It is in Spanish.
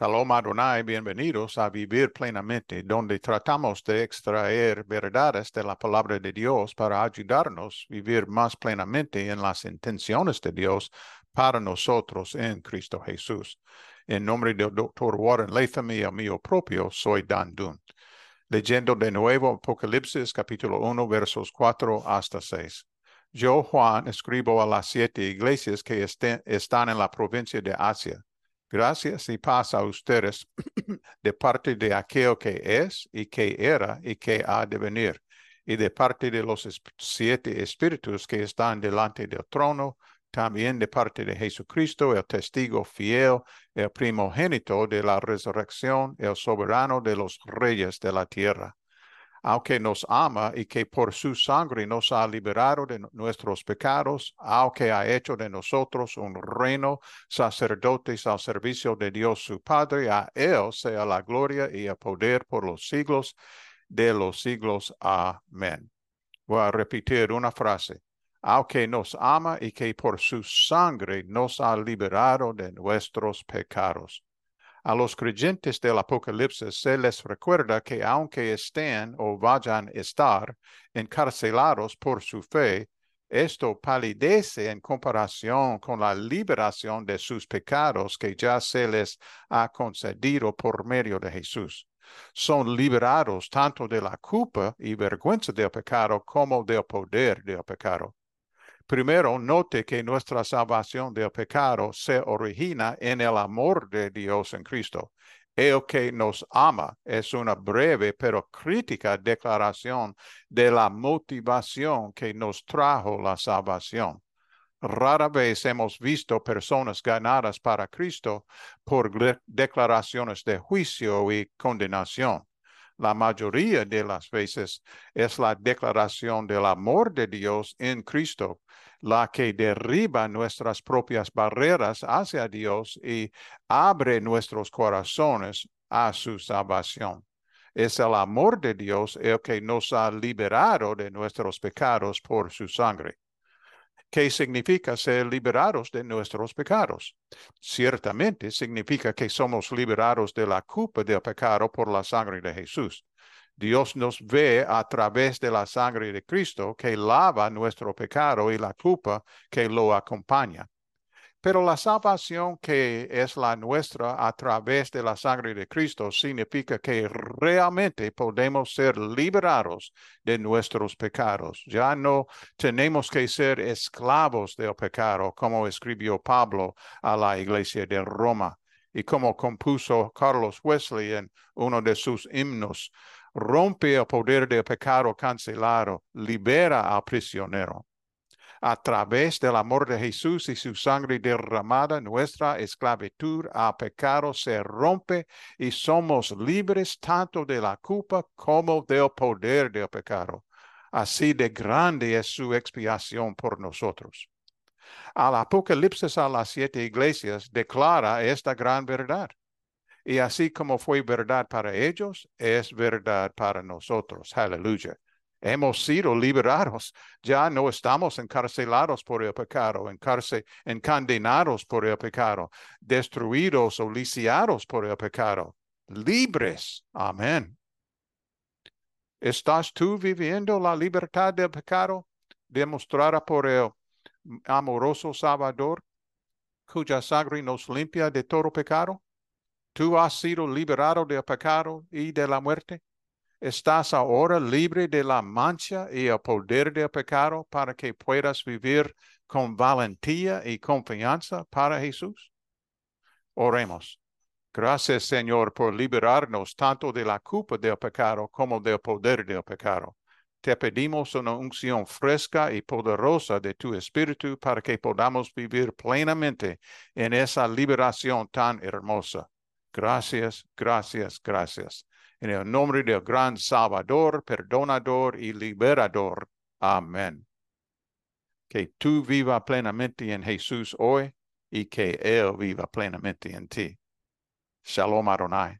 Shalom Adonai, bienvenidos a Vivir Plenamente, donde tratamos de extraer verdades de la palabra de Dios para ayudarnos a vivir más plenamente en las intenciones de Dios para nosotros en Cristo Jesús. En nombre del doctor Warren Latham y el mío propio, soy Dan Dun. Leyendo de nuevo Apocalipsis capítulo 1 versos 4 hasta 6. Yo, Juan, escribo a las siete iglesias que están en la provincia de Asia Gracias y paz a ustedes de parte de aquel que es y que era y que ha de venir, y de parte de los siete espíritus que están delante del trono, también de parte de Jesucristo, el testigo fiel, el primogénito de la resurrección, el soberano de los reyes de la tierra aunque nos ama y que por su sangre nos ha liberado de nuestros pecados, aunque ha hecho de nosotros un reino, sacerdotes al servicio de Dios su Padre, a Él sea la gloria y el poder por los siglos de los siglos. Amén. Voy a repetir una frase. Aunque nos ama y que por su sangre nos ha liberado de nuestros pecados. A los creyentes del Apocalipsis se les recuerda que aunque estén o vayan a estar encarcelados por su fe, esto palidece en comparación con la liberación de sus pecados que ya se les ha concedido por medio de Jesús. Son liberados tanto de la culpa y vergüenza del pecado como del poder del pecado. Primero, note que nuestra salvación del pecado se origina en el amor de Dios en Cristo. El que nos ama es una breve pero crítica declaración de la motivación que nos trajo la salvación. Rara vez hemos visto personas ganadas para Cristo por declaraciones de juicio y condenación. La mayoría de las veces es la declaración del amor de Dios en Cristo la que derriba nuestras propias barreras hacia Dios y abre nuestros corazones a su salvación. Es el amor de Dios el que nos ha liberado de nuestros pecados por su sangre. ¿Qué significa ser liberados de nuestros pecados? Ciertamente significa que somos liberados de la culpa del pecado por la sangre de Jesús. Dios nos ve a través de la sangre de Cristo que lava nuestro pecado y la culpa que lo acompaña. Pero la salvación que es la nuestra a través de la sangre de Cristo significa que realmente podemos ser liberados de nuestros pecados. Ya no tenemos que ser esclavos del pecado, como escribió Pablo a la iglesia de Roma y como compuso Carlos Wesley en uno de sus himnos rompe el poder del pecado cancelado, libera al prisionero. A través del amor de Jesús y su sangre derramada, nuestra esclavitud al pecado se rompe y somos libres tanto de la culpa como del poder del pecado. Así de grande es su expiación por nosotros. Al Apocalipsis a las siete iglesias declara esta gran verdad. Y así como fue verdad para ellos, es verdad para nosotros. Aleluya. Hemos sido liberados. Ya no estamos encarcelados por el pecado, encadenados por el pecado, destruidos o lisiados por el pecado. Libres. Amén. ¿Estás tú viviendo la libertad del pecado demostrada por el amoroso Salvador, cuya sangre nos limpia de todo pecado? Tú has sido liberado del pecado y de la muerte. Estás ahora libre de la mancha y el poder del pecado para que puedas vivir con valentía y confianza para Jesús. Oremos. Gracias, Señor, por liberarnos tanto de la culpa del pecado como del poder del pecado. Te pedimos una unción fresca y poderosa de tu Espíritu para que podamos vivir plenamente en esa liberación tan hermosa. Gracias, gracias, gracias. En el nombre del gran Salvador, perdonador y liberador. Amén. Que tú viva plenamente en Jesús hoy y que Él viva plenamente en ti. Shalom Adonai.